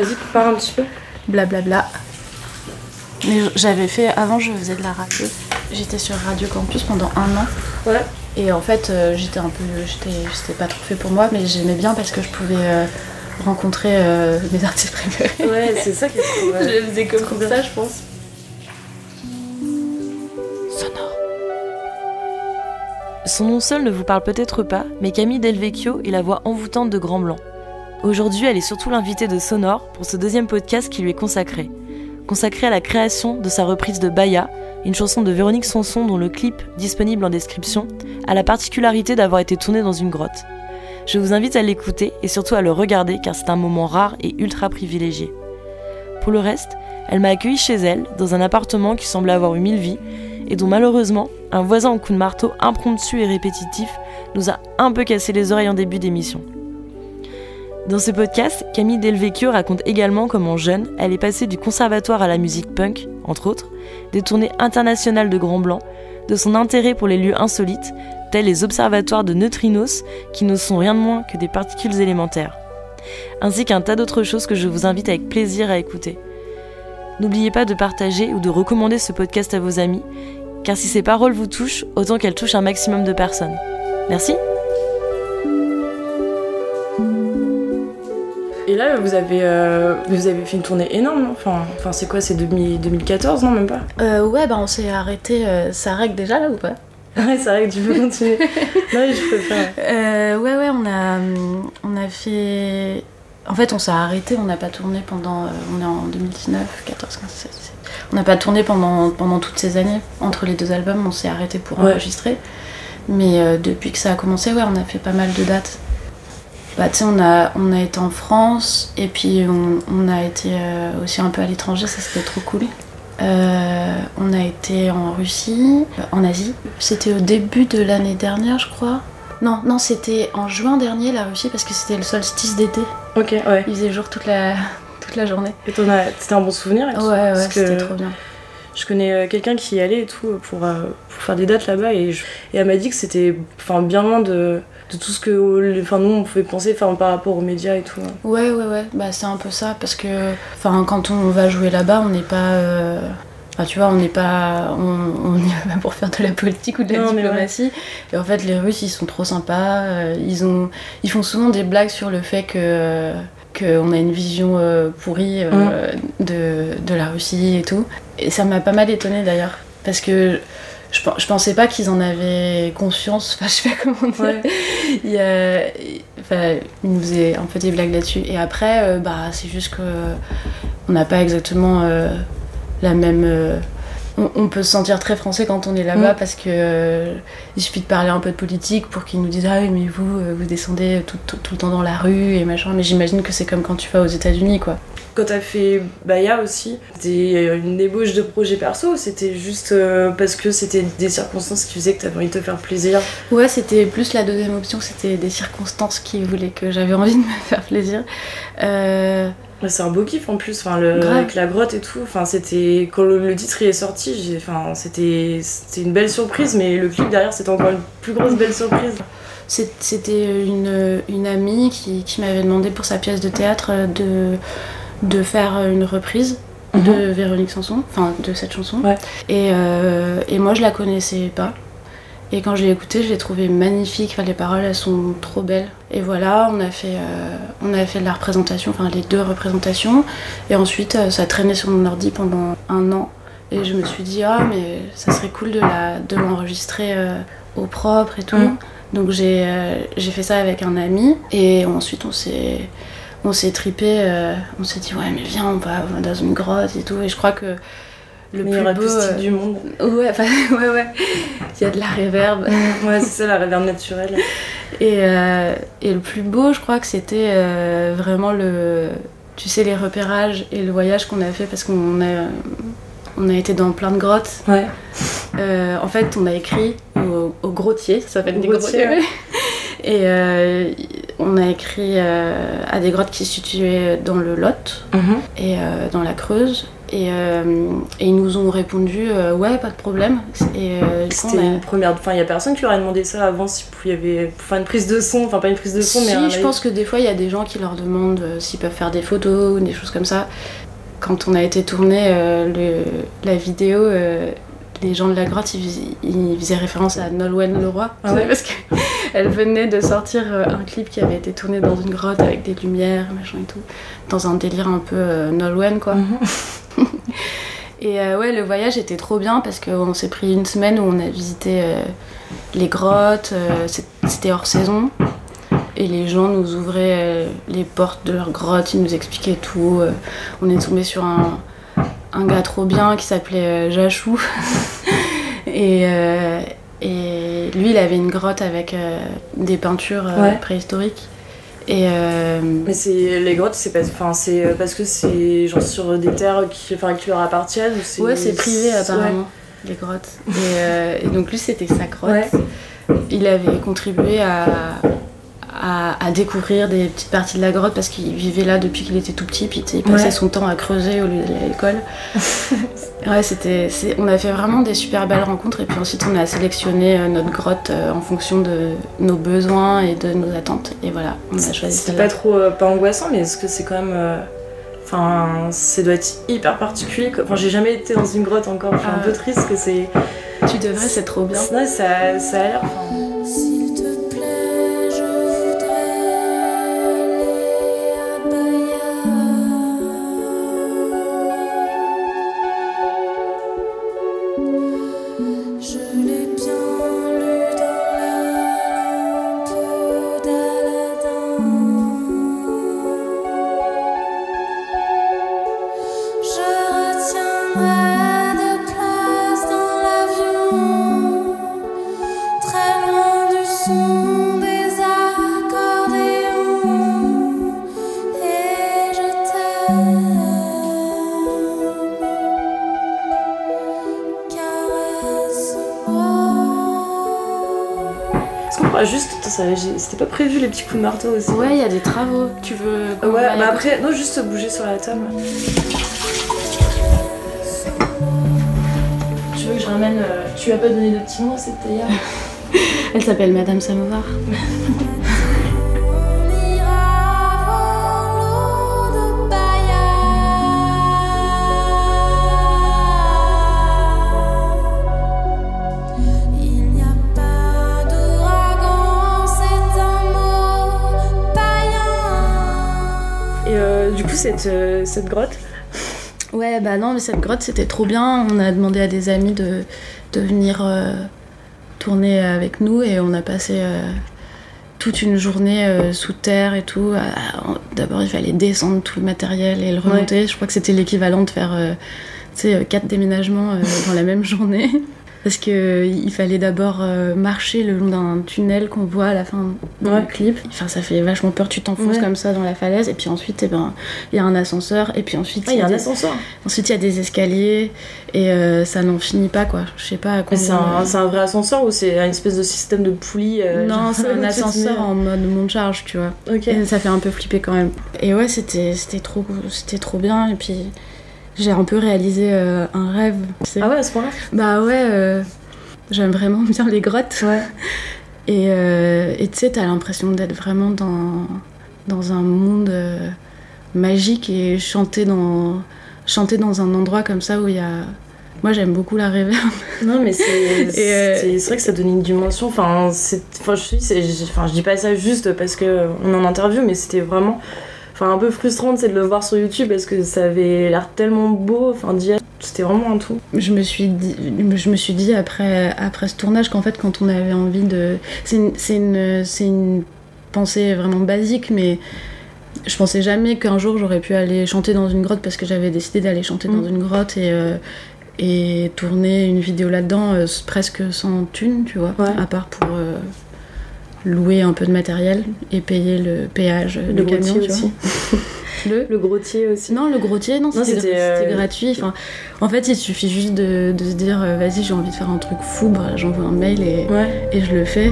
Vas-y, parle un petit peu. Blablabla. Mais j'avais fait, avant je faisais de la radio, j'étais sur Radio Campus pendant un an. Ouais. Et en fait, euh, j'étais un peu, j'étais, c'était pas trop fait pour moi, mais j'aimais bien parce que je pouvais euh, rencontrer euh, mes artistes préférés. Ouais, c'est ça qui est trop je le faisais comme ça, je pense. Sonore. Son nom seul ne vous parle peut-être pas, mais Camille Delvecchio est la voix envoûtante de Grand Blanc. Aujourd'hui, elle est surtout l'invitée de Sonore pour ce deuxième podcast qui lui est consacré. Consacré à la création de sa reprise de Baya, une chanson de Véronique Sanson dont le clip, disponible en description, a la particularité d'avoir été tourné dans une grotte. Je vous invite à l'écouter et surtout à le regarder car c'est un moment rare et ultra privilégié. Pour le reste, elle m'a accueilli chez elle, dans un appartement qui semblait avoir eu mille vies, et dont malheureusement, un voisin au coup de marteau impromptu et répétitif nous a un peu cassé les oreilles en début d'émission. Dans ce podcast, Camille Delvecchio raconte également comment jeune, elle est passée du conservatoire à la musique punk, entre autres, des tournées internationales de Grand Blanc, de son intérêt pour les lieux insolites, tels les observatoires de neutrinos, qui ne sont rien de moins que des particules élémentaires, ainsi qu'un tas d'autres choses que je vous invite avec plaisir à écouter. N'oubliez pas de partager ou de recommander ce podcast à vos amis, car si ces paroles vous touchent, autant qu'elles touchent un maximum de personnes. Merci là, vous avez, euh, vous avez fait une tournée énorme, non? Enfin, enfin, c'est quoi C'est 2000 2014, non Même pas? Euh, ouais, bah on s'est arrêté. euh, ça règle déjà là ou pas? Ouais, c'est vrai que tu peux continuer. non, je préfère. Euh, ouais, ouais, on a, on a fait. En fait, on s'est arrêté, on n'a pas tourné pendant. on est en 2019, 14, 15, 16, 17. On n'a pas tourné pendant, pendant toutes ces années. Entre les deux albums, on s'est arrêté pour Ouais. enregistrer. Mais depuis que ça a commencé, ouais, on a fait pas mal de dates. Bah, tu sais, on a, on a été en France et puis on, on a été euh, aussi un peu à l'étranger, ça c'était trop cool. Euh, on a été en Russie, euh, en Asie. C'était au début de l'année dernière, je crois. Non, non, c'était en juin dernier la Russie parce que c'était le solstice d'été. Ok, ouais. Il faisait jour toute la, toute la journée. Et c'était un bon souvenir Ouais, ouais, c'était trop bien. Je connais euh, quelqu'un qui y allait et tout pour, euh, pour faire des dates là-bas et, je- et elle m'a dit que c'était enfin, bien loin de, de tout ce que euh, enfin, nous on pouvait penser enfin, par rapport aux médias et tout. hein. Ouais, ouais, ouais, bah c'est un peu ça parce que enfin, quand on va jouer là-bas, on n'est pas. euh, Enfin, tu vois, on n'est pas. On, on y va pas pour faire de la politique ou de la Non, diplomatie. Et en fait, les Russes, ils sont trop sympas. euh, Ils, ont, ils font souvent des blagues sur le fait que. Qu'on a une vision euh, pourrie euh, de, de la Russie et tout. Et ça m'a pas mal étonnée d'ailleurs. Parce que je, je pensais pas qu'ils en avaient conscience. Enfin, je sais pas comment dire. Ouais. Il, enfin, il nous faisait un peu des blagues là-dessus. Et après, euh, bah, c'est juste que on n'a pas exactement la même. Euh, on, on peut se sentir très français quand on est là-bas Mm. parce que euh, il suffit de parler un peu de politique pour qu'ils nous disent ah oui mais vous euh, vous descendez tout, tout- tout le temps dans la rue et machin. Mais j'imagine que c'est comme quand tu vas aux États-Unis quoi. Quand t'as fait Baya aussi, c'était une ébauche de projet perso, c'était juste euh, parce que c'était des circonstances qui faisaient que t'avais envie de te faire plaisir? Ouais, c'était plus la deuxième option, c'était des circonstances qui voulaient que j'avais envie de me faire plaisir. Euh, C'est un beau kiff en plus, enfin, le, Grave. avec la grotte et tout. Enfin, c'était quand le, le titre est sorti, j'ai- enfin, c'était c'était une belle surprise, mais le clip derrière c'était encore une plus grosse belle surprise. C'était une, une amie qui, qui m'avait demandé pour sa pièce de théâtre euh, de, de faire une reprise de Véronique Sanson, enfin de cette chanson. Ouais. Et, euh, et moi je la connaissais pas. Et quand je l'ai écoutée, je l'ai trouvée magnifique. Enfin, les paroles, elles sont trop belles. Et voilà, on a fait, euh, on a fait de la représentation, enfin les deux représentations. Et ensuite, euh, ça traînait sur mon ordi pendant un an. Et je me suis dit, ah, mais ça serait cool de la- de l'enregistrer euh, au propre et tout. Mm. Donc j'ai euh, j'ai fait ça avec un ami. Et ensuite, on s'est on s'est tripé. euh, on s'est dit, ouais, mais viens, on va, on va dans une grotte et tout. Et je crois que le Le plus meilleur beau. acoustique euh, du monde. Ouais, enfin, ouais, ouais. Il y a de la réverb. Ouais, c'est ça la réverb naturelle. Et, euh, et le plus beau, je crois que c'était euh, vraiment le. Tu sais, les repérages et le voyage qu'on a fait parce qu'on a, on a été dans plein de grottes. Ouais. Euh, en fait, on a écrit au, au grottier, ça s'appelle des grottier, grottiers. Et euh, on a écrit euh, à des grottes qui se situaient dans le Lot Mhm. et dans la Creuse. Et, euh, et ils nous ont répondu euh, ouais, pas de problème. Euh, C'était a- une première. Enfin, il y a personne qui leur a demandé ça avant s'il y avait. Pour faire une prise de son, enfin, pas une prise de son, mais. Si, un je pense que des fois, il y a des gens qui leur demandent s'ils peuvent faire des photos ou des choses comme ça. Quand on a été tourné le- la vidéo, les gens de la grotte, ils, fais- ils faisaient référence à Nolwenn Leroy. Ah ouais Parce qu'elle venait de sortir un clip qui avait été tourné dans une grotte avec des lumières, machin et tout. Dans un délire un peu Nolwenn, quoi. Mhm. Et euh, ouais, le voyage était trop bien parce qu'on s'est pris une semaine où on a visité euh, les grottes, euh, c'était hors saison. Et les gens nous ouvraient les portes de leur grotte, ils nous expliquaient tout. on est tombé sur un, un gars trop bien qui s'appelait Jachou. et, et lui, il avait une grotte avec euh, des peintures euh, Ouais. préhistoriques. Et euh, Mais c'est les grottes, c'est pas, enfin c'est euh, parce que c'est genre sur des terres qui, enfin, qui leur appartiennent ou c'est. ouais, c'est privé Ouais. apparemment, les grottes. Et, euh, et donc lui, c'était sa grotte. Ouais. il avait contribué à, à, à découvrir des petites parties de la grotte parce qu'il vivait là depuis qu'il était tout petit, puis il passait Ouais. son temps à creuser au lieu d'aller à l'école. ouais, c'était, on a fait vraiment des super belles rencontres et puis ensuite on a sélectionné euh, notre grotte euh, en fonction de nos besoins et de nos attentes. Et voilà, on a choisi celle-là. pas trop euh, pas angoissant, mais est-ce que c'est quand même. euh, Enfin, ça doit être hyper particulier. Enfin, j'ai jamais été dans une grotte encore. Je suis un Ah. peu triste que c'est. Tu devrais, c'est trop bien. Ouais, ça, ça a l'air. enfin, C'était pas prévu les petits coups de marteau aussi Ouais, il y a des travaux. Tu veux. Ah qu'on Ouais, bah après, non, juste bouger sur la table. Tu veux que je ramène. euh, Tu lui as pas donné de petit nom, cette théière Elle s'appelle Madame Samovar. cette, euh, cette grotte, Ouais, bah non, mais cette grotte c'était trop bien. On a demandé à des amis de, de venir euh, tourner avec nous et on a passé euh, toute une journée euh, sous terre et tout. D'abord, il fallait descendre tout le matériel et le remonter. Je crois que c'était l'équivalent de faire tu sais, quatre déménagements dans la même journée. Parce qu'il fallait d'abord euh, marcher le long d'un tunnel qu'on voit à la fin Ouais. du clip. Enfin, ça fait vachement peur, tu t'enfonces Ouais. comme ça dans la falaise. Et puis ensuite, eh ben, il y a un ascenseur. Et puis ensuite, ah, il y a un des- ascenseur. Ensuite, il y a des escaliers et euh, ça n'en finit pas quoi. Je sais pas combien. c'est un, c'est un vrai ascenseur ou c'est une espèce de système de poulie euh, non, c'est un ascenseur en mode monte charge, tu vois. Ok. Et ça fait un peu flipper quand même. Et ouais, c'était c'était trop c'était trop bien et puis j'ai un peu réalisé euh, un rêve. Ah ouais, à ce point-là? Bah ouais, euh, j'aime vraiment bien les grottes. Ouais. Et euh, et tu sais, t'as l'impression d'être vraiment dans, dans un monde magique et chanter dans, chanter dans un endroit comme ça où il y a. Moi, j'aime beaucoup la réverb. Non, mais c'est euh, vrai que ça donne une dimension. Enfin, enfin, je, suis, enfin, je dis pas ça juste parce que on est en interview, mais c'était vraiment enfin, un peu frustrant c'est de le voir sur YouTube parce que ça avait l'air tellement beau. Enfin, d'y c'était vraiment un tout. Je me suis dit, je me suis dit après, après ce tournage qu'en fait, quand on avait envie de. C'est une, c'est une, c'est une pensée vraiment basique, mais je pensais jamais qu'un jour j'aurais pu aller chanter dans une grotte parce que j'avais décidé d'aller chanter dans Mm. une grotte et, euh, et tourner une vidéo là-dedans euh, presque sans thune, tu vois, Ouais. à part pour euh, louer un peu de matériel et payer le péage Le du camion, tu aussi. vois. Le Le grottier aussi. non, le grottier, non, Non, c'était euh, gratuit. Enfin, en fait, il suffit juste de, de se dire, euh, vas-y, j'ai envie de faire un truc fou, bah, j'envoie un mail et, Ouais. et je le fais.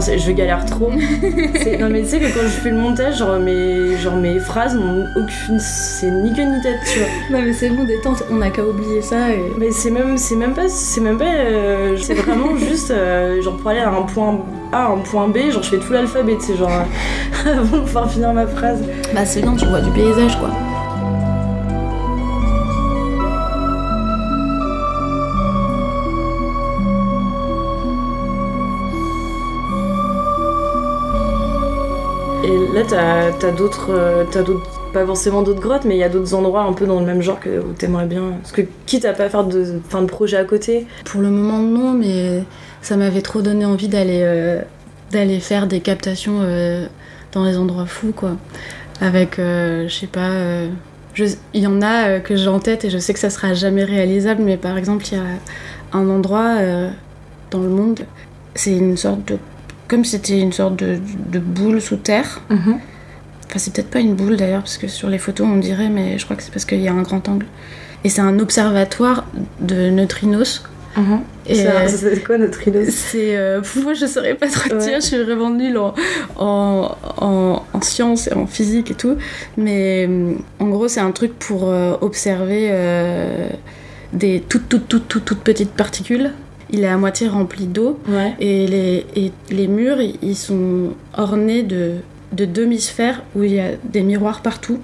Putain, je galère trop. Non mais tu sais que quand je fais le montage, genre mes, genre mes phrases n'ont aucune, c'est ni queue ni tête, tu vois. Non mais c'est bon, détente, on n'a qu'à oublier ça et... Mais c'est même, c'est même pas, c'est même pas, euh, c'est vraiment juste, euh, genre pour aller à un point A, un point B, genre je fais tout l'alphabet, tu sais, genre avant de pouvoir finir ma phrase. Bah c'est bien, tu vois du paysage quoi. Euh, t'as d'autres, pas forcément d'autres grottes, mais il y a d'autres endroits un peu dans le même genre que t'aimerais bien. Parce que quitte à pas faire de, fin de projet à côté. Pour le moment non, mais ça m'avait trop donné envie d'aller euh, faire des captations euh, dans des endroits fous quoi. Avec, je sais pas, il y en a que j'ai en tête et je sais que ça sera jamais réalisable, mais par exemple il y a un endroit dans le monde, c'est une sorte de, comme c'était une sorte de, de boule sous terre. Enfin, c'est peut-être pas une boule d'ailleurs, parce que sur les photos on dirait, mais je crois que c'est parce qu'il y a un grand angle. Et c'est un observatoire de neutrinos. C'est, euh, c'est quoi c'est. euh, moi je saurais pas trop Ouais. dire, je suis vraiment nulle en, en, en, en sciences et en physique et tout. Mais hum, en gros, c'est un truc pour euh, observer euh, des toutes, toutes, toutes, toutes, toutes petites particules. Il est à moitié rempli d'eau. Ouais. Et les, et les murs, ils sont ornés de, de demi-sphères où il y a des miroirs partout.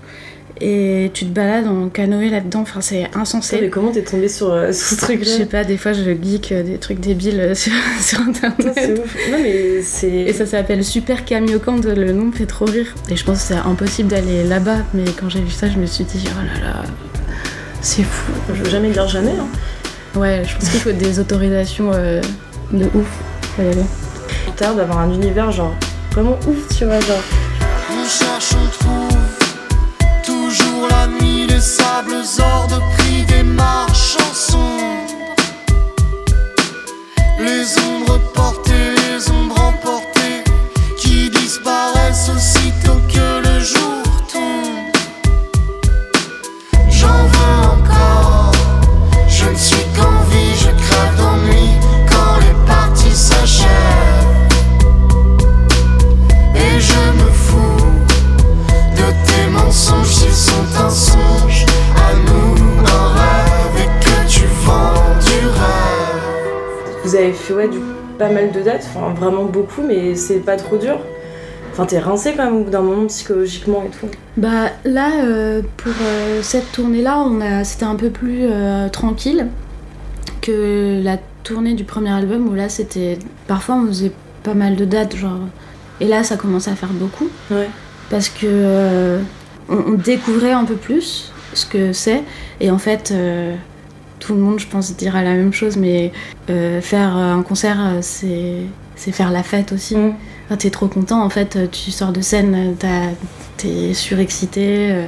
Et tu te balades en canoë là-dedans, enfin c'est Putain, mais insensé. comment t'es tombée sur, euh, sur ce Je truc-là sais pas, des fois je geek euh, des trucs débiles euh, sur, internet. c'est ouf. Non mais c'est. Et ça s'appelle Super Camiocande, le nom me fait trop rire. Et je pense que c'est impossible d'aller là-bas, mais quand j'ai vu ça, je me suis dit, oh là là, c'est fou. Je veux jamais dire jamais. Hein. Ouais, je pense qu'il faut des autorisations euh, de ouf. Faut y aller. T'as l'air d'avoir un univers genre vraiment ouf, tu vois, genre. On cherche, on trouve toujours la nuit, les sables hors de prix des marchands sombres. Les ombres portées, pas mal de dates, enfin vraiment beaucoup, mais c'est pas trop dur. Enfin t'es rincé quand même au bout d'un moment psychologiquement et tout. Bah là, euh, pour euh, cette tournée-là, on a, c'était un peu plus euh, tranquille que la tournée du premier album où là, c'était parfois on faisait pas mal de dates, genre. Et là, ça commençait à faire beaucoup Ouais. parce que on, on découvrait un peu plus ce que c'est et en fait. Tout le monde, je pense, dira la même chose, mais euh, faire euh, un concert, euh, c'est c'est faire la fête aussi. Mm. Enfin, t'es trop content, en fait, tu sors de scène, t'as- t'es surexcité. euh,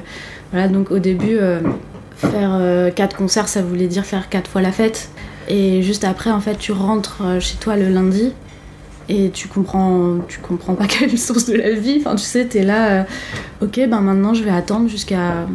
voilà, donc au début, euh, faire quatre concerts, ça voulait dire faire quatre fois la fête. Et juste après, en fait, tu rentres chez toi le lundi et tu comprends, tu comprends pas quelle est le sens de la vie. Enfin, tu sais, t'es là, euh, ok, ben maintenant je vais attendre jusqu'à.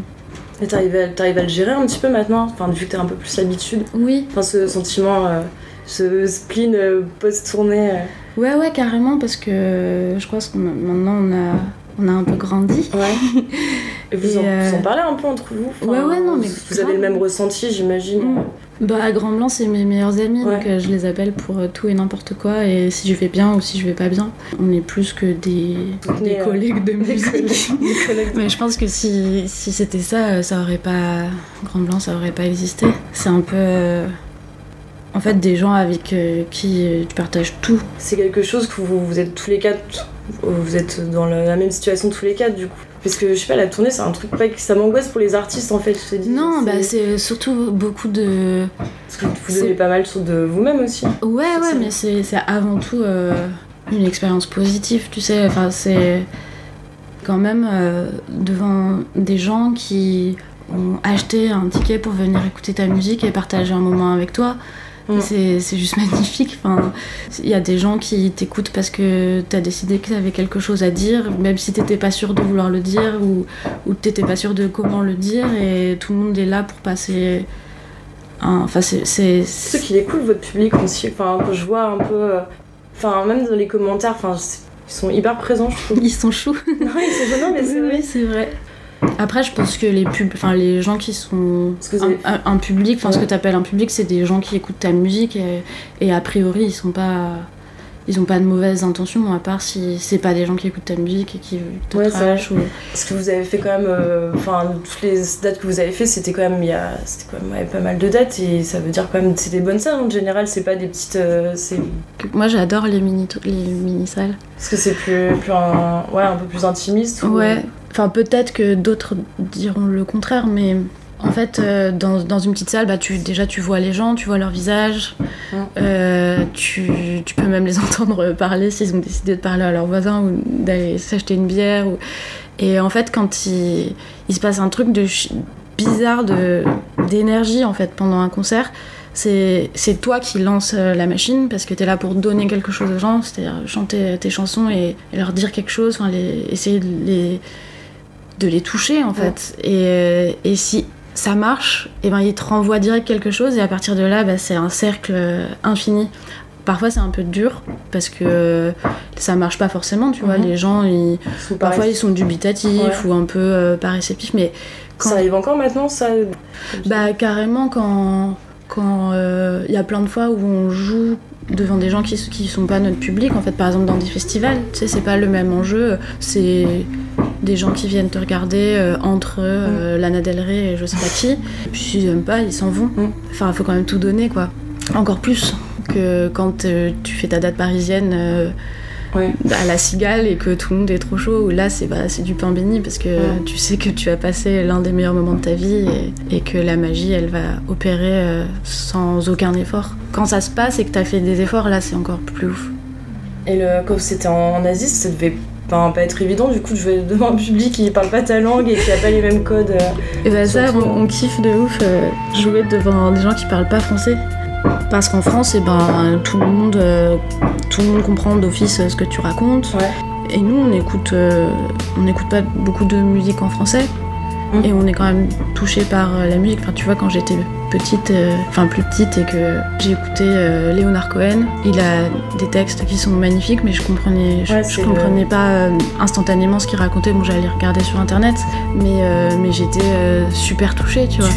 Et t'arrives à, à le gérer un petit peu maintenant, enfin vu que t'as un peu plus l'habitude. Oui, Enfin ce sentiment, euh, ce spleen euh, post-tournée. euh. ouais, ouais, carrément, parce que je crois que maintenant on a, on a un peu grandi. Ouais. Et vous, Et en, vous en parlez un peu entre vous Enfin, Ouais, ouais, non, mais Vous grave. avez le même ressenti, j'imagine. Mm. Bah, à Grand Blanc, c'est mes meilleurs amis, donc euh, je les appelle pour euh, tout et n'importe quoi, et si je vais bien ou si je vais pas bien. On est plus que des, Soutenez, des euh, collègues de Des musique. collègues- des collègues. Mais je pense que si, si c'était ça, euh, ça aurait pas. Grand Blanc, ça aurait pas existé. C'est un peu. euh, En fait, des gens avec euh, qui euh, tu partages tout. C'est quelque chose que vous, vous êtes tous les quatre, vous êtes dans la même situation tous les quatre du coup. Parce que je sais pas, la tournée c'est un truc pas que ça m'angoisse pour les artistes en fait, je te dis. Non, bah c'est surtout beaucoup de. Parce que vous donnez pas mal sur de vous-même aussi. Ouais, ouais, mais c'est c'est avant tout euh, une expérience positive, tu sais. Enfin, c'est quand même euh, devant des gens qui ont acheté un ticket pour venir écouter ta musique et partager un moment avec toi. Mm. C'est juste magnifique. Enfin, il y a des gens qui t'écoutent parce que t'as décidé que t'avais quelque chose à dire, même si t'étais pas sûr de vouloir le dire ou, ou t'étais pas sûr de comment le dire, et tout le monde est là pour passer. un- Enfin, c'est-. C'est qu'il est cool votre public aussi. Enfin, je vois un peu. euh, Enfin, même dans les commentaires, enfin, ils sont hyper présents, je trouve. Ils sont choux. non, ils sont gênants, mais c'est Oui, vrai. oui, c'est vrai. Après, je pense que les pub, enfin les gens qui sont un, public, enfin ce que t'appelles un public, c'est des gens qui écoutent ta musique et, et a priori ils sont pas, ils ont pas de mauvaises intentions à part si c'est pas des gens qui écoutent ta musique et qui te Ouais, c'est trashent ou. Parce que vous avez fait quand même. euh, Enfin, toutes les dates que vous avez fait, c'était quand même. Il y a, c'était quand même ouais, pas mal de dates et ça veut dire quand même. C'est des bonnes salles en général, c'est pas des petites. euh, c'est Moi j'adore les mini les mini salles. Parce que c'est plus, plus un, ouais, un peu plus intimiste. ou- Ouais. Enfin peut-être que d'autres diront le contraire, mais en fait euh, dans, dans une petite salle, bah tu déjà tu vois les gens, tu vois leur visage, Mm. euh, tu, tu peux même les entendre parler s'ils ont décidé de parler à leurs voisins ou d'aller s'acheter une bière. Ou... Et en fait quand il, il se passe un truc de bizarre de d'énergie en fait pendant un concert. C'est c'est toi qui lance euh, la machine parce que tu es là pour donner quelque chose aux gens, c'est-à-dire chanter tes chansons et, et leur dire quelque chose, enfin, les, essayer de les, de les toucher en fait. Et, euh, et si ça marche, et ben, ils te renvoient direct quelque chose et à partir de là, bah, c'est un cercle euh, infini. Parfois c'est un peu dur parce que ça marche pas forcément, tu vois. Mhm. Les gens, ils, Ils parfois ils sont dubitatifs Ouais. ou un peu euh, pas réceptifs, mais quand- Ça arrive encore maintenant, ça bah carrément quand quand euh, il y a plein de fois où on joue devant des gens qui qui sont pas notre public en fait par exemple dans des festivals tu sais c'est pas le même enjeu c'est des gens qui viennent te regarder euh, entre euh, Lana Del Rey et je sais pas qui et puis s'ils aiment pas ils s'en vont Mm. enfin faut quand même tout donner quoi encore plus que quand euh, tu fais ta date parisienne euh, Ouais. à la cigale et que tout le monde est trop chaud, là c'est bah, du pain béni parce que Ouais. tu sais que tu as passé l'un des meilleurs moments de ta vie et, et que la magie elle va opérer euh, sans aucun effort. Quand ça se passe et que tu as fait des efforts, là c'est encore plus ouf. Et le, quand c'était en Asie, ça devait enfin, pas être évident du coup de jouer devant un public qui parle pas ta langue et qui a pas les mêmes codes. euh. Et bah ça, on, on kiffe de ouf euh, jouer devant des gens qui parlent pas français. Parce qu'en France, et ben, tout, le monde, euh, tout le monde comprend d'office euh, ce que tu racontes. Ouais. Et nous, on écoute, euh, on n'écoute pas beaucoup de musique en français. Mm. Et on est quand même touché par euh, la musique. Enfin, tu vois, quand j'étais petite, euh, enfin plus petite, et que j'ai écouté euh, Leonard Cohen, il a des textes qui sont magnifiques, mais je comprenais, je, Ouais, je c'est comprenais pas euh, instantanément ce qu'il racontait. Bon, j'allais regarder sur internet, mais, mais j'étais super touchée, tu vois.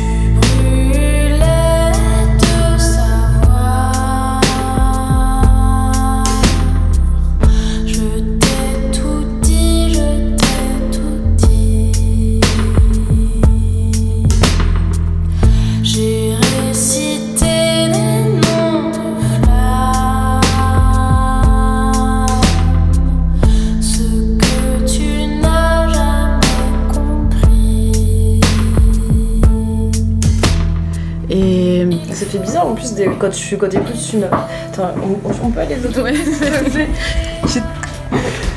Plus des- quand tu quand écoutes une. Attends, on, on peut aller l'autre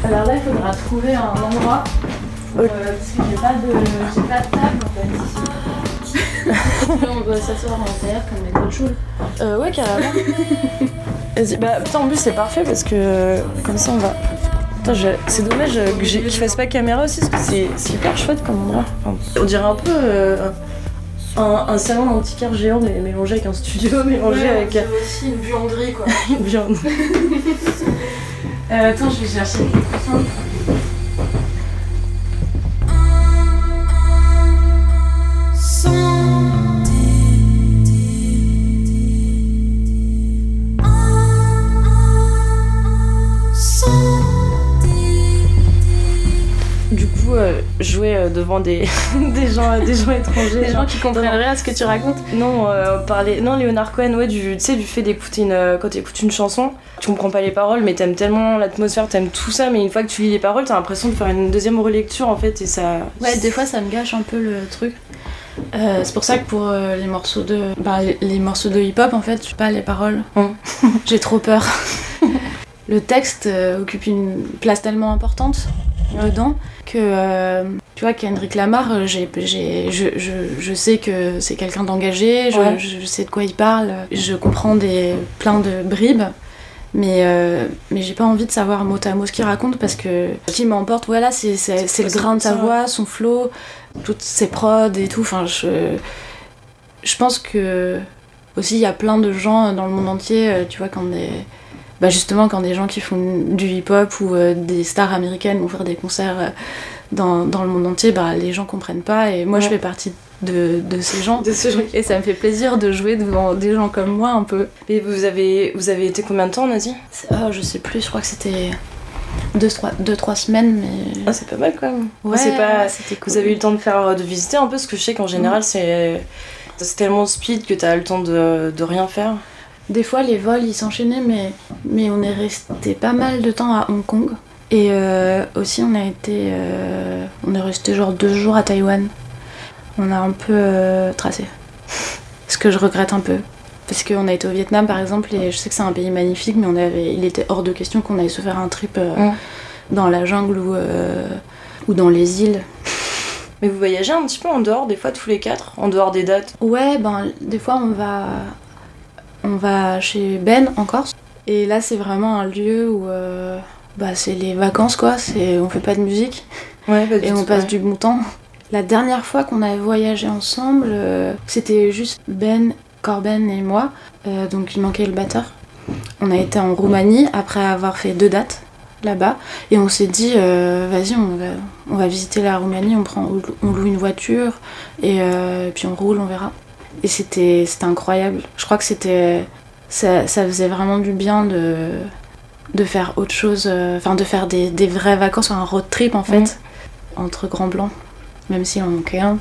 alors là, il faudra trouver un endroit. Ok. parce que j'ai pas de, j'ai pas de table en fait. on doit s'asseoir en terre comme les autres choules. Euh, ouais, carrément. Vas-y, bah putain, en plus c'est parfait parce que euh, comme ça on va. Putain, je- c'est dommage euh, que j'ai- fasse pas caméra aussi parce que c'est c'est hyper chouette comme endroit. Enfin, on dirait un peu euh, un, un salon d'antiquaire géant mais mélangé avec un studio, mélangé avec euh, aussi une buanderie quoi. une viande. Euh, attends, je vais chercher jouer euh, devant des, des, gens, des gens étrangers. Des gens qui comprennent rien à ce que tu racontes. Non, euh, parler. Non, Leonard Cohen, ouais, du, tu sais, du fait d'écouter une. euh, Quand tu écoutes une chanson, tu comprends pas les paroles, mais t'aimes tellement l'atmosphère, t'aimes tout ça, mais une fois que tu lis les paroles, t'as l'impression de faire une deuxième relecture en fait, et ça. Ouais, des fois ça me gâche un peu le truc. Euh, c'est pour ça que pour euh, les morceaux de bah, les, les morceaux de hip-hop en fait, je sais pas les paroles. Hum. J'ai trop peur. le texte euh, occupe une place tellement importante dedans que euh, tu vois Kendrick Lamar, euh, j'ai, j'ai, je, je, je sais que c'est quelqu'un d'engagé, je, Ouais. je sais de quoi il parle, je comprends des plein de bribes. Mais, euh, mais j'ai pas envie de savoir mot à mot ce qu'il raconte parce que ce qui m'emporte, voilà, c'est, c'est, c'est le grain de sa voix, son flow, toutes ses prods et tout. Enfin, je, je pense que aussi il y a plein de gens dans le monde entier, euh, tu vois, qui ont des, bah justement quand des gens qui font du hip-hop ou euh, des stars américaines vont faire des concerts euh, dans, dans le monde entier, bah les gens comprennent pas et moi je fais partie de, de ces gens. De ce genre. Et ça me fait plaisir de jouer devant des gens comme moi un peu. Et vous avez, vous avez été combien de temps, on a dit C'est- Oh, je sais plus, je crois que c'était 2-3 deux, trois, deux, trois semaines, mais. Ah, c'est pas mal quand même. ouais, c'est pas- c'était cool. Vous avez eu le temps de faire, de visiter un peu, parce que je sais qu'en général, c'est, c'est tellement speed que t'as le temps de, de rien faire. Des fois, les vols ils s'enchaînaient, mais, mais on est resté pas mal de temps à Hong Kong. Et euh, aussi, on a été. euh, on est resté genre deux jours à Taïwan. On a un peu euh, tracé. Ce que je regrette un peu. Parce qu'on a été au Vietnam par exemple, et je sais que c'est un pays magnifique, mais on avait, il était hors de question qu'on aille se faire un trip dans la jungle ou, ou dans les îles. Mais vous voyagez un petit peu en dehors, des fois tous les quatre, en dehors des dates? Ouais, ben des fois on va on va chez Ben en Corse. Et là c'est vraiment un lieu où euh, bah c'est les vacances quoi, c'est on fait pas de musique. Ouais, et on passe du bon temps. La dernière fois qu'on a voyagé ensemble, euh, c'était juste Ben, Corben et moi, euh, donc il manquait le batteur. On a été en Roumanie après avoir fait deux dates là-bas. Et on s'est dit vas-y on va, on va visiter la Roumanie, on, prend, on loue une voiture et puis on roule, on verra. Et c'était incroyable. Je crois que c'était ça, ça faisait vraiment du bien de de faire autre chose, euh, enfin de faire des, des vraies vacances, un road trip en fait, entre grands blancs, même s'il en manquait un.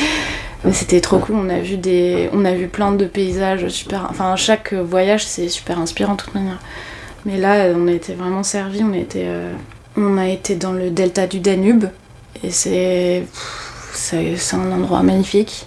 Mais c'était trop cool, on a vu des, on a vu plein de paysages super, enfin chaque voyage c'est super inspirant de toute manière. Mais là on a été vraiment servis, on a été, euh, on a été dans le delta du Danube et c'est c'est un endroit magnifique.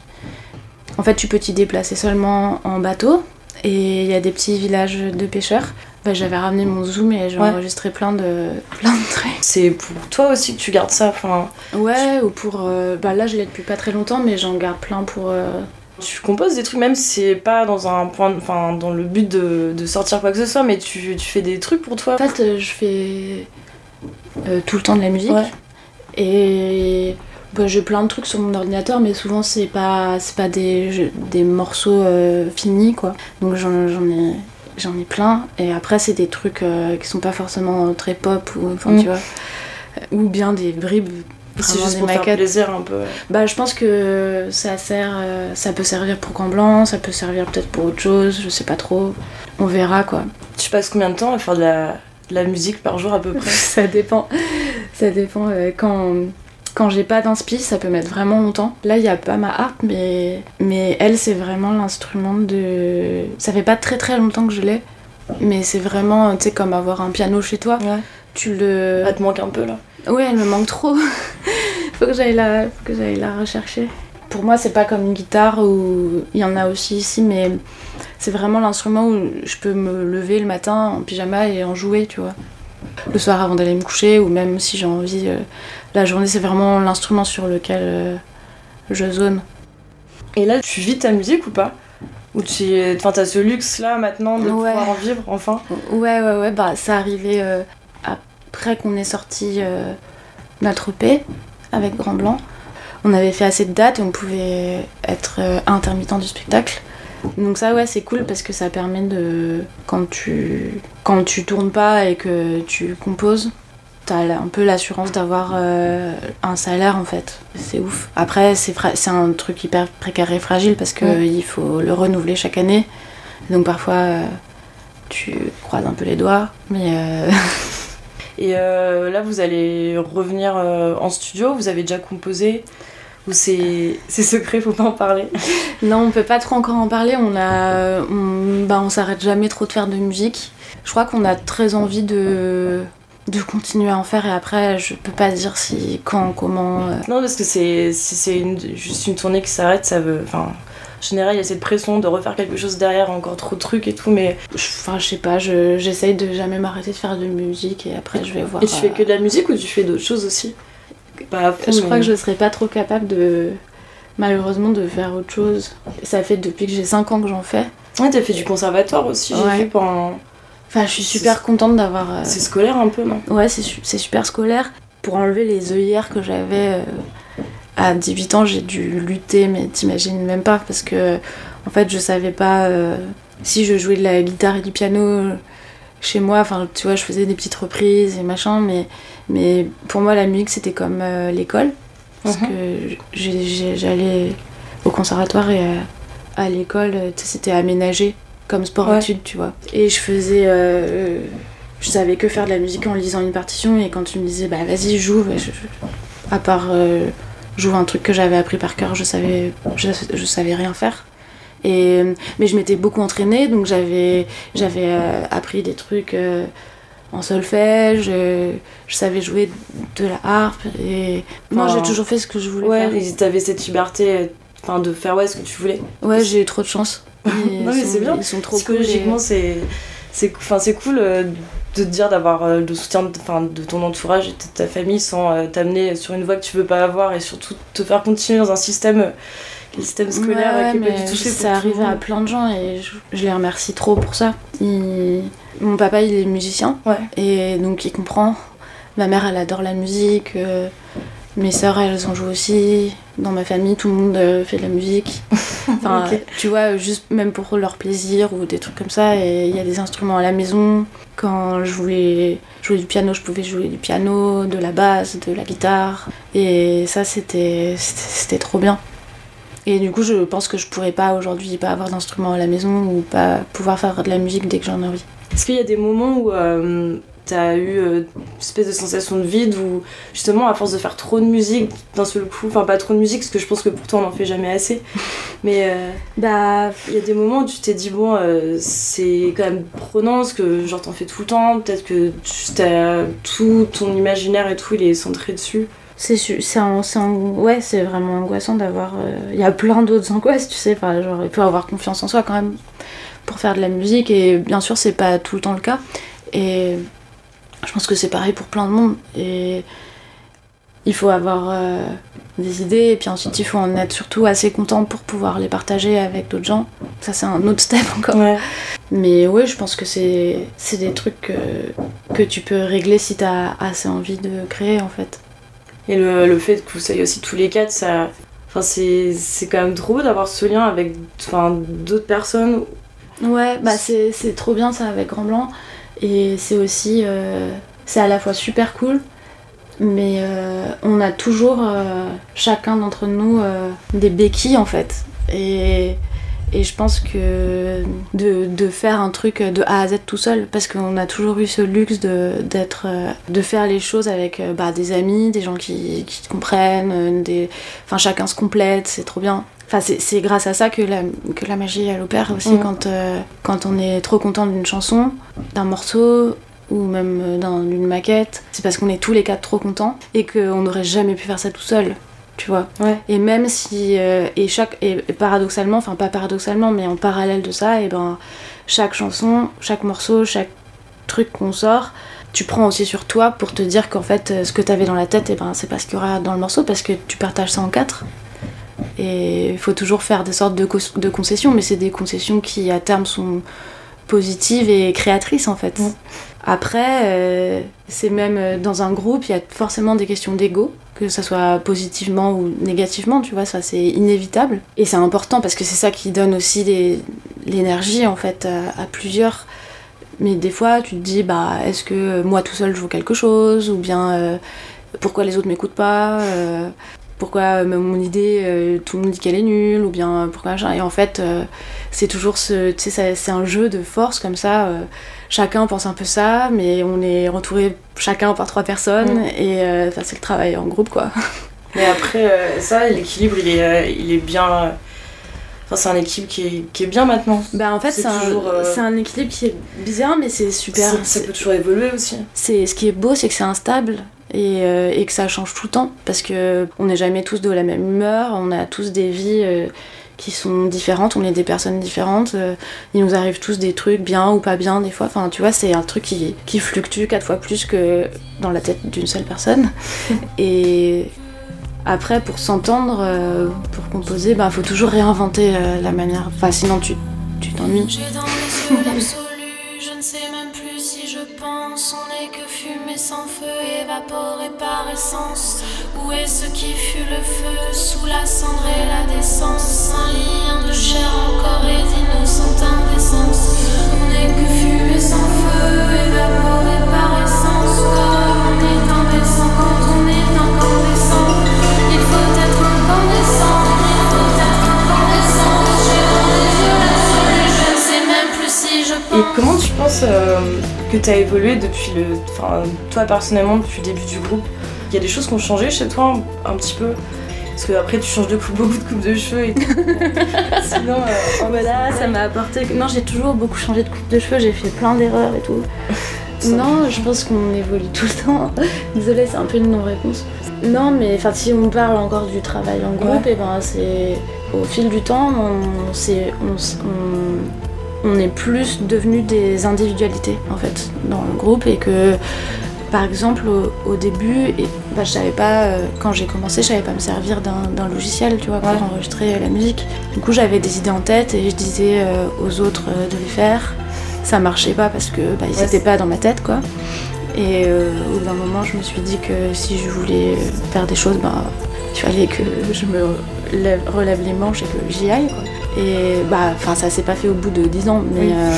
En fait tu peux t'y déplacer seulement en bateau et il y a des petits villages de pêcheurs. Bah, j'avais ramené mon zoom et j'ai Ouais. enregistré plein de, plein de traits. C'est pour toi aussi que tu gardes ça. Enfin, Ouais, ou pour. euh, bah là, je l'ai depuis pas très longtemps, mais j'en garde plein pour. euh, tu composes des trucs, même si c'est pas dans un point, enfin, dans le but de, de sortir quoi que ce soit, mais tu, tu fais des trucs pour toi? En fait, euh, je fais euh, tout le temps de la musique. Ouais. Et bah, j'ai plein de trucs sur mon ordinateur, mais souvent, c'est pas, c'est pas des, des morceaux euh, finis, quoi. Donc j'en ai. J'en ai plein, et après, c'est des trucs euh, qui sont pas forcément très pop, ou, enfin, Mm. tu vois, ou bien des bribes, C'est juste des pour faire plaisir un peu. Bah, je pense que ça sert, euh, ça peut servir pour Camp Blanc, ça peut servir peut-être pour autre chose, je sais pas trop. On verra quoi. Tu passes combien de temps à faire de la, de la musique par jour à peu près? Ça dépend. Ça dépend. euh, quand quand j'ai pas d'inspi, ça peut mettre vraiment longtemps. Là, il y a pas ma harpe, mais mais elle, c'est vraiment l'instrument de. Ça fait pas très très longtemps que je l'ai, mais c'est vraiment, tu sais, comme avoir un piano chez toi. Ouais. Tu le. Ça te manque un peu là. Ouais, elle me manque trop. faut que j'aille la, faut que j'aille la rechercher. Pour moi, c'est pas comme une guitare où il y en a aussi ici, mais c'est vraiment l'instrument où je peux me lever le matin en pyjama et en jouer, tu vois. Le soir avant d'aller me coucher, ou même si j'ai envie, euh, la journée, c'est vraiment l'instrument sur lequel euh, je zone. Et là, tu vis ta musique ou pas? Ou tu enfin, t'as ce luxe là maintenant de Ouais. pouvoir en vivre enfin? Ouais, ouais, ouais, bah ça arrivait euh, après qu'on ait sorti notre EP avec Grand Blanc. On avait fait assez de dates et on pouvait être intermittent du spectacle. Donc ça, ouais, c'est cool parce que ça permet de... Quand tu, quand tu tournes pas et que tu composes, t'as un peu l'assurance d'avoir euh, un salaire en fait. C'est ouf. Après, c'est un truc hyper précaire et fragile parce que Ouais. il faut le renouveler chaque année. Donc parfois, euh, tu croises un peu les doigts, mais euh, Et là, vous allez revenir en studio, vous avez déjà composé Ou c'est c'est secret, faut pas en parler? Non, on peut pas trop encore en parler. On a, on, bah, on s'arrête jamais trop de faire de musique. Je crois qu'on a très envie de de continuer à en faire et après je peux pas dire si quand comment euh. Non, parce que c'est si c'est une- juste une tournée qui s'arrête, ça veut. Enfin, en général, il y a cette pression de refaire quelque chose derrière, encore trop de trucs et tout, mais. Enfin je sais pas je- j'essaye de jamais m'arrêter de faire de musique et après je vais voir Et tu fais euh, que de la musique ou tu fais d'autres choses aussi? Fond, je crois mais- que je serais pas trop capable de malheureusement de faire autre chose ça fait depuis que j'ai 5 ans que j'en fais Ouais, t'as fait du conservatoire aussi, j'ai vu pendant. Enfin je suis super contente d'avoir euh, C'est scolaire un peu, non? Ouais, c'est su- c'est super scolaire. Pour enlever les œillères que j'avais euh, à 18 ans, j'ai dû lutter, mais t'imagines même pas, parce que en fait, je savais pas euh, si je jouais de la guitare et du piano, chez moi. Enfin, tu vois, je faisais des petites reprises et machin, mais, mais pour moi, la musique, c'était comme l'école. Parce Mhm. que j'allais au conservatoire et à, à l'école, c'était aménagé comme Ouais. sport-études, tu vois. Et je faisais. euh, je savais que faire de la musique en lisant une partition, et quand tu me disais, bah vas-y, joue, bah, je- je- à part euh, jouer un truc que j'avais appris par cœur, je savais, je, je savais rien faire. Et, mais je m'étais beaucoup entraînée, donc j'avais j'avais euh, appris des trucs euh, en solfège, euh, je savais jouer de la harpe, et moi Enfin, j'ai toujours fait ce que je voulais Ouais, faire. et t'avais cette liberté euh, enfin, de faire ouais, ce que tu voulais. Ouais, j'ai eu trop de chance. Non, mais c'est bien. Ils sont trop cool. Psychologiquement, c'est c'est enfin, c'est cool euh, de te dire d'avoir euh, le soutien de, de ton entourage et de ta famille sans euh, t'amener sur une voie que tu veux pas avoir et surtout te faire continuer dans un système, euh, le système scolaire Ouais, euh, qui est pas mais du tout fait pour ça arrive à plein de gens et je, je les remercie trop pour ça. Il- Mon papa, il est musicien Ouais. et donc il comprend. Ma mère, elle adore la musique. euh, mes sœurs, elles en jouent aussi. Dans ma famille, tout le monde euh, fait de la musique. Enfin, tu vois, juste même pour leur plaisir ou des trucs comme ça. Et il y a des instruments à la maison. Quand je voulais jouer du piano, je pouvais jouer du piano, de la basse, de la guitare. Et ça, c'était trop bien. Et du coup, je pense que je pourrais pas aujourd'hui pas avoir d'instrument à la maison ou pas pouvoir faire de la musique dès que j'en ai envie. Est-ce qu'il y a des moments où euh, t'as eu euh, une espèce de sensation de vide où justement à force de faire trop de musique d'un seul coup, enfin pas trop de musique parce que je pense que pour toi on n'en fait jamais assez, mais euh, Bah, il y a des moments où tu t'es dit bon euh, c'est quand même prenant parce que genre t'en fais tout le temps, peut-être que tu t'as tout ton imaginaire et tout il est centré dessus. c'est ouais, c'est vraiment angoissant d'avoir. Il y a plein d'autres angoisses, tu sais. Enfin, genre, il faut avoir confiance en soi quand même pour faire de la musique. Et bien sûr, c'est pas tout le temps le cas. Et je pense que c'est pareil pour plein de monde. Et il faut avoir euh, des idées. Et puis ensuite, il faut en être surtout assez content pour pouvoir les partager avec d'autres gens. Ça, c'est un autre step encore. Ouais. Mais ouais, je pense que c'est c'est des trucs que, que tu peux régler si t'as assez envie de créer en fait. Et le, le fait que vous soyez aussi tous les quatre, ça. Enfin, c'est c'est quand même trop beau d'avoir ce lien avec enfin, d'autres personnes. Ouais, bah c'est c'est trop bien ça avec Grand Blanc. Et c'est aussi. euh, c'est à la fois super cool, mais euh, on a toujours, euh, chacun d'entre nous, des béquilles en fait. Et. Je pense que de, faire un truc de A à Z tout seul, parce qu'on a toujours eu ce luxe de, faire les choses avec bah, des amis, des gens qui, comprennent, des... enfin chacun se complète, c'est trop bien. Enfin, c'est, grâce à ça que la, que la magie elle opère aussi Mm. quand, euh, quand on est trop content d'une chanson, d'un morceau ou même euh, d'un- d'une maquette. C'est parce qu'on est tous les quatre trop contents et qu'on n'aurait jamais pu faire ça tout seul, tu vois. Ouais. Et même si euh, et chaque et paradoxalement, enfin pas paradoxalement, mais en parallèle de ça, et ben chaque chanson, chaque morceau, chaque truc qu'on sort, tu prends aussi sur toi pour te dire qu'en fait ce que t'avais dans la tête, et ben c'est pas ce qu'il y aura dans le morceau parce que tu partages ça en quatre. Et il faut toujours faire des sortes de, concessions, mais c'est des concessions qui à terme sont positives et créatrices en fait. Après, euh, c'est même euh, dans un groupe, il y a forcément des questions d'ego, que ça soit positivement ou négativement, tu vois, ça c'est inévitable. Et c'est important parce que c'est ça qui donne aussi l'énergie en fait à, à plusieurs. Mais des fois, tu te dis, bah, est-ce que moi tout seul je vaux quelque chose? Ou bien, euh, pourquoi les autres m'écoutent pas? Euh, Pourquoi euh, mon idée, euh, tout le monde dit qu'elle est nulle Ou bien, euh, pourquoi machin Et en fait, c'est toujours ce. Tu sais, c'est un jeu de force comme ça. chacun pense un peu ça, mais on est entouré chacun par trois personnes. Mm. Et enfin, c'est le travail en groupe, quoi. Mais après, ça, l'équilibre, il est, il est bien. Enfin, c'est un équilibre qui est, qui est bien maintenant. Bah, en fait, C'est un, euh, un équilibre qui est bizarre, mais c'est super. Ça, ça peut toujours évoluer aussi. C'est ce qui est beau, c'est que c'est instable et, euh, et que ça change tout le temps parce que on n'est jamais tous de la même humeur, on a tous des vies euh, qui sont différentes, on est des personnes différentes. euh, il nous arrive tous des trucs bien ou pas bien des fois. Enfin, tu vois, c'est un truc qui, qui fluctue quatre fois plus que dans la tête d'une seule personne. et après, pour s'entendre, euh, pour composer, bah, faut toujours réinventer euh, la manière. Enfin, sinon tu tu t'ennuies. J'ai dans les yeux l'absolu, je ne sais même plus si je pense. On n'est que sans feu, évaporée par essence. Où est ce qui fut le feu, sous la cendre et la décence? Un lien de chair encore et d'innocente indécence. On n'est que fumée sans feu, Et comment tu penses euh, que tu as évolué depuis le. Enfin, toi personnellement, depuis le début du groupe? Il y a des choses qui ont changé chez toi un, un petit peu? Parce que après, tu changes de coupe, beaucoup de coupe de cheveux et tout. Sinon, euh, Oh bah là, ça m'a apporté. Non, j'ai toujours beaucoup changé de coupe de cheveux, j'ai fait plein d'erreurs et tout. Non, je pense qu'on évolue tout le temps. Désolée, c'est un peu une non-réponse. Non, mais enfin, si on parle encore du travail en groupe, et ben c'est au fil du temps, on, on- on est plus devenu des individualités en fait dans le groupe et que par exemple au, au début, et, bah, je savais pas euh, quand j'ai commencé, je savais pas me servir d'un logiciel, tu vois, pour Ouais. enregistrer la musique. Du coup, j'avais des idées en tête et je disais euh, aux autres euh, de les faire. Ça marchait pas parce que bah, ils Ouais, étaient c'est- pas dans ma tête, quoi. Et au bout d'un moment, je me suis dit que si je voulais faire des choses, bah, il fallait que je me lève- relève les manches et que j'y aille, quoi. Et bah, enfin, ça s'est pas fait au bout de 10 ans, mais. Oui. euh,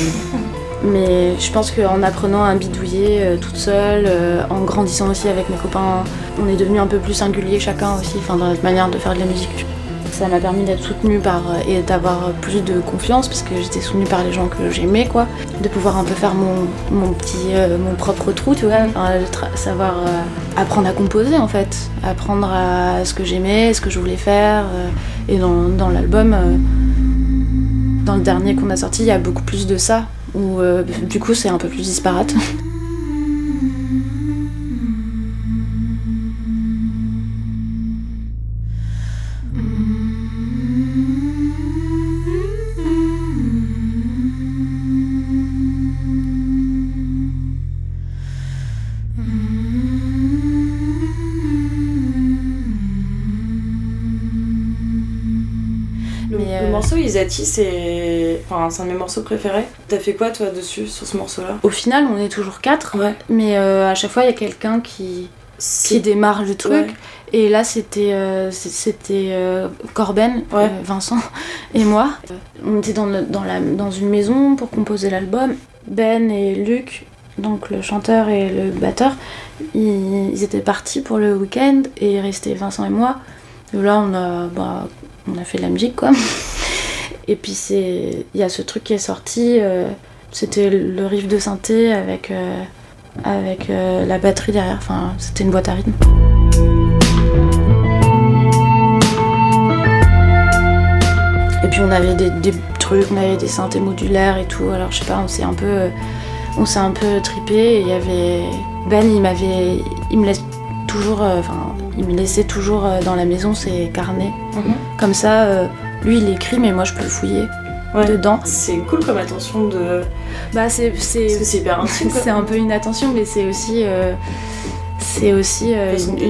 mais je pense qu'en apprenant à bidouiller euh, toute seule, euh, en grandissant aussi avec mes copains, on est devenu un peu plus singulier chacun aussi, enfin dans notre manière de faire de la musique. Ça m'a permis d'être soutenue par et d'avoir plus de confiance parce que j'étais soutenue par les gens que j'aimais quoi, de pouvoir un peu faire mon, mon petit euh, mon propre trou, tu vois, Enfin, savoir apprendre à composer en fait, apprendre à ce que j'aimais, ce que je voulais faire et dans, dans l'album dans le dernier qu'on a sorti, il y a beaucoup plus de ça où euh, du coup c'est un peu plus disparate. Le, Mais, le euh, morceau Isati, c'est enfin, c'est un de mes morceaux préférés. T'as fait quoi toi dessus, sur ce morceau-là? Au final, on est toujours quatre, Ouais. mais euh, à chaque fois il y a quelqu'un qui, qui démarre le truc. Ouais. Et là, c'était euh, c'était euh, Corben, Ouais. euh, Vincent et moi. On était dans, le- dans, la, dans une maison pour composer l'album. Ben et Luc, donc le chanteur et le batteur, ils, ils étaient partis pour le week-end et il restait Vincent et moi. Et là, on a, bah, on a fait de la musique, quoi. Et puis, c'est il y a ce truc qui est sorti. euh, c'était le riff de synthé avec, euh, avec euh, la batterie derrière. Enfin, c'était une boîte à rythme. Et puis on avait des, des trucs, on avait des synthés modulaires et tout. Alors je sais pas, on s'est un peu, on s'est un peu tripé. Et il y avait Ben, il m'avait, il me laisse toujours, enfin, il me laissait toujours dans la maison ses carnets. Mhm. Comme ça, lui il écrit, mais moi je peux fouiller Ouais. dedans. C'est cool comme attention de. Bah c'est, c'est, c'est hyper un peu une attention, mais c'est aussi, euh, c'est aussi euh, une, d'être,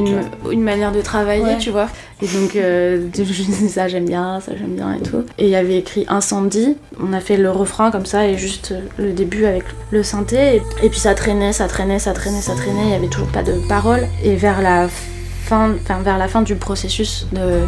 une- une manière de travailler, Ouais. tu vois. Et donc, euh, je disais ça j'aime bien, ça j'aime bien et tout. Et il y avait écrit incendie. On a fait le refrain comme ça et juste le début avec le synthé. Et, et puis ça traînait, ça traînait, ça traînait, ça traînait. Il y avait toujours pas de paroles. Et vers la fin, enfin vers la fin du processus de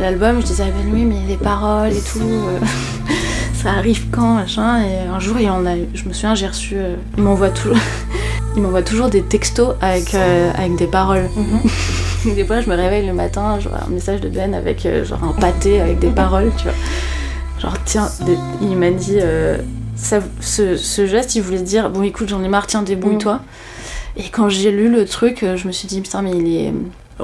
l'album, je disais à Ben oui, mais les paroles et tout. euh, ça arrive quand, machin. Et un jour, il en a, je me souviens, j'ai reçu. euh, il m'envoie toujours. il m'envoie toujours des textos avec, euh, avec des paroles. Mhm. Des fois, je me réveille le matin, je vois un message de Ben avec genre un pâté avec des paroles, tu vois. Genre, tiens, des- il m'a dit. ça, ce, ce geste, il voulait dire Bon, écoute, j'en ai marre, tiens, débrouille-toi. Et quand j'ai lu le truc, je me suis dit Putain, mais il est.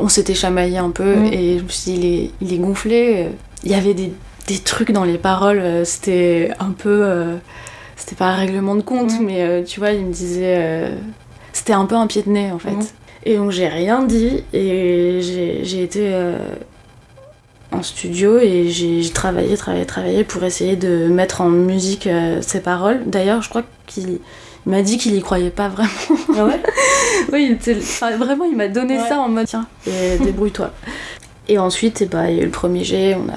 On s'était chamaillé un peu Mm. et je me suis dit Il est, il est gonflé. Il y avait des, des trucs dans les paroles, euh, c'était un peu. euh, c'était pas un règlement de compte, Mm. mais euh, tu vois, il me disait. euh, c'était un peu un pied de nez en fait. Mm. Et donc j'ai rien dit et j'ai été en studio et j'ai travaillé, travaillé, travaillé pour essayer de mettre en musique ces paroles. D'ailleurs, je crois qu'il il m'a dit qu'il y croyait pas vraiment. Ah ouais oui, il était- enfin, vraiment, il m'a donné Ouais. ça en mode tiens, et débrouille-toi. Et ensuite, eh ben, il y a eu le premier jet, on a,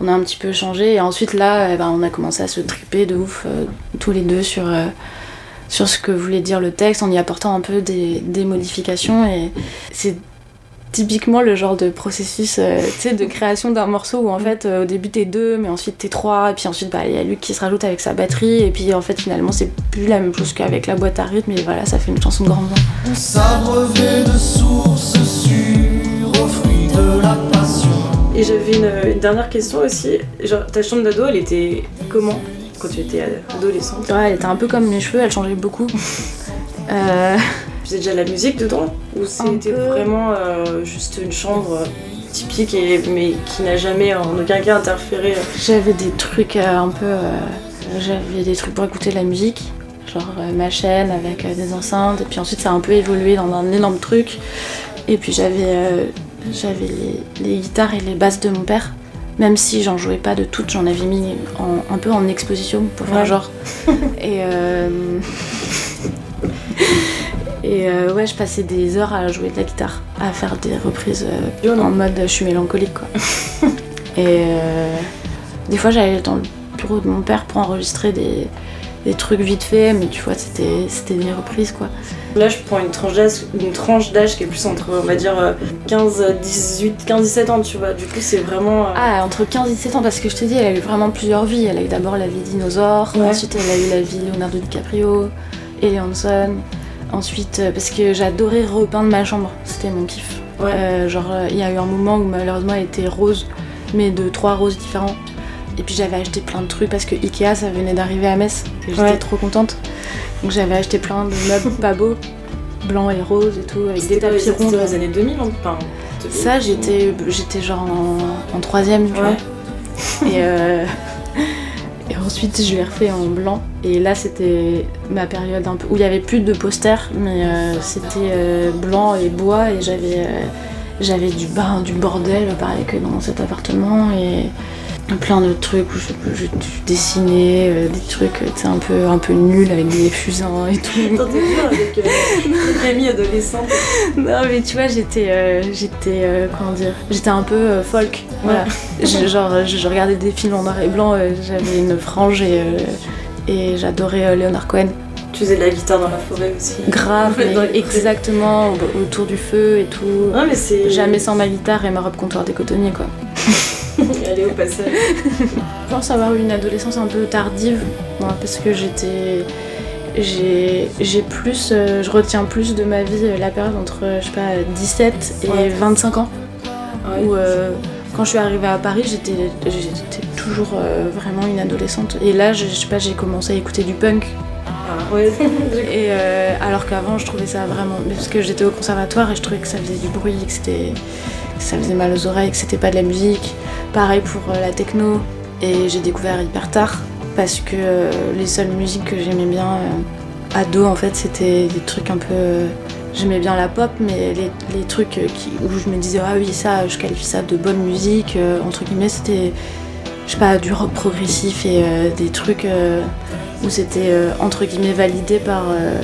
on a un petit peu changé. Et ensuite, là, eh ben, on a commencé à se triper de ouf, euh, tous les deux, sur, euh, sur ce que voulait dire le texte, en y apportant un peu des, des modifications. Et c'est typiquement le genre de processus euh, de création d'un morceau où en fait euh, au début t'es deux mais ensuite t'es trois et puis ensuite bah, il y a Luc qui se rajoute avec sa batterie et puis en fait finalement c'est plus la même chose qu'avec la boîte à rythme et voilà ça fait une chanson de grand vent. S'abreuver de sources sûres au fruit de la passion. Et j'avais une, une dernière question aussi. Genre, ta chambre d'ado, elle était comment? Quand tu étais adolescente. Ouais, elle était un peu comme mes cheveux, elle changeait beaucoup. Euh, Tu faisais déjà de la musique dedans Ou c'était peu. vraiment euh, juste une chambre euh, typique et, mais qui n'a jamais en aucun cas interféré euh, J'avais des trucs un peu. J'avais des trucs pour écouter de la musique, genre ma chaîne avec des enceintes, et puis ensuite ça a un peu évolué dans un énorme truc. Et puis j'avais euh, j'avais les, les guitares et les basses de mon père, même si j'en jouais pas de toutes, j'en avais mis en- un peu en exposition pour faire Ouais. genre. et euh, et euh, ouais, je passais des heures à jouer de la guitare, à faire des reprises euh, en mode je suis mélancolique quoi. et euh, des fois j'allais dans le bureau de mon père pour enregistrer des, des trucs vite fait, mais tu vois c'était des reprises quoi. Là, je prends une tranche d'âge, qui est plus entre, on va dire, euh, 15, 18, 15, 17 ans, tu vois. Du coup, c'est vraiment. euh, Ah entre 15 et 17 ans parce que je te dis elle a eu vraiment plusieurs vies. Elle a eu d'abord la vie dinosaure, Ouais. ensuite elle a eu la vie Leonardo DiCaprio, Eleanson. Ensuite, euh, parce que j'adorais repeindre ma chambre, c'était mon kiff. Ouais. Euh, genre, euh, il y a eu un moment où malheureusement elle était rose, mais de trois roses différents. Et puis j'avais acheté plein de trucs parce que Ikea ça venait d'arriver à Metz et j'étais Ouais. trop contente. Donc j'avais acheté plein de meubles pas beaux, blancs et roses et tout, avec des tapis ronds. dans les années 2000, enfin. Ça, j'étais, j'étais genre en, en troisième, tu Ouais. vois. Et, euh, et ensuite, je l'ai refait en blanc. Et là, c'était ma période où il y avait plus de posters, mais euh, c'était euh, blanc et bois. Et j'avais, euh, j'avais du bain, du bordel, pareil que dans cet appartement. Et plein de trucs où je, je- je dessinais euh, des trucs sais, un peu, un peu nuls avec des fusains et tout. Bien avec euh, Camille adolescente. Non mais tu vois j'étais euh, j'étais euh, comment dire j'étais un peu euh, folk voilà Je- genre je, regardais des films en noir et blanc euh, j'avais une frange et euh, et j'adorais euh, Leonard Cohen Tu faisais de la guitare dans la forêt aussi. grave exactement au- autour du feu et tout Non, mais jamais sans ma guitare et ma robe comptoir des cotonniers quoi Allez, au passage. Je pense avoir eu une adolescence un peu tardive, parce que j'étais. J'ai j'ai plus. euh, je retiens plus de ma vie euh, la période entre, euh, je sais pas, 17 et Ouais. 25 ans. Ouais. Où quand je suis arrivée à Paris, j'étais j'étais toujours vraiment une adolescente. Et là, je, je sais pas, j'ai commencé à écouter du punk. Et euh, alors qu'avant, je trouvais ça vraiment. Parce que j'étais au conservatoire et je trouvais que ça faisait du bruit, que ça faisait mal aux oreilles, que c'était pas de la musique. Pareil pour euh, la techno. Et j'ai découvert hyper tard parce que euh, les seules musiques que j'aimais bien euh, ado, en fait, c'était des trucs un peu. J'aimais bien la pop, mais les, trucs où je me disais, ah oui, ça, je qualifie ça de bonne musique, entre guillemets, c'était, je sais pas, du rock progressif et des trucs où c'était, euh, entre guillemets, validé par euh,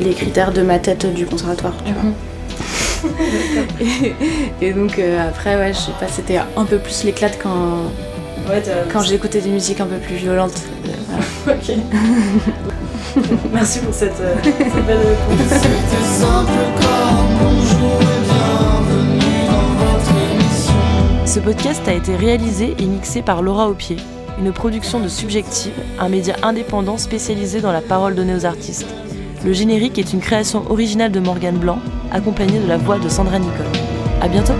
les critères de ma tête du conservatoire, tu vois. et, et donc euh, après, ouais, je sais pas, c'était un peu plus l'éclate quand, Ouais, quand j'écoutais des musiques un peu plus violentes. Voilà. Ok. Merci pour cette, euh, cette belle réponse. C'était simple comme bonjour et bienvenue dans votre émission. Ce podcast a été réalisé et mixé par Laura Aupier, une production de Subjective, un média indépendant spécialisé dans la parole donnée aux artistes. Le générique est une création originale de Morgane Blanc, accompagnée de la voix de Sandra Nicole. À bientôt!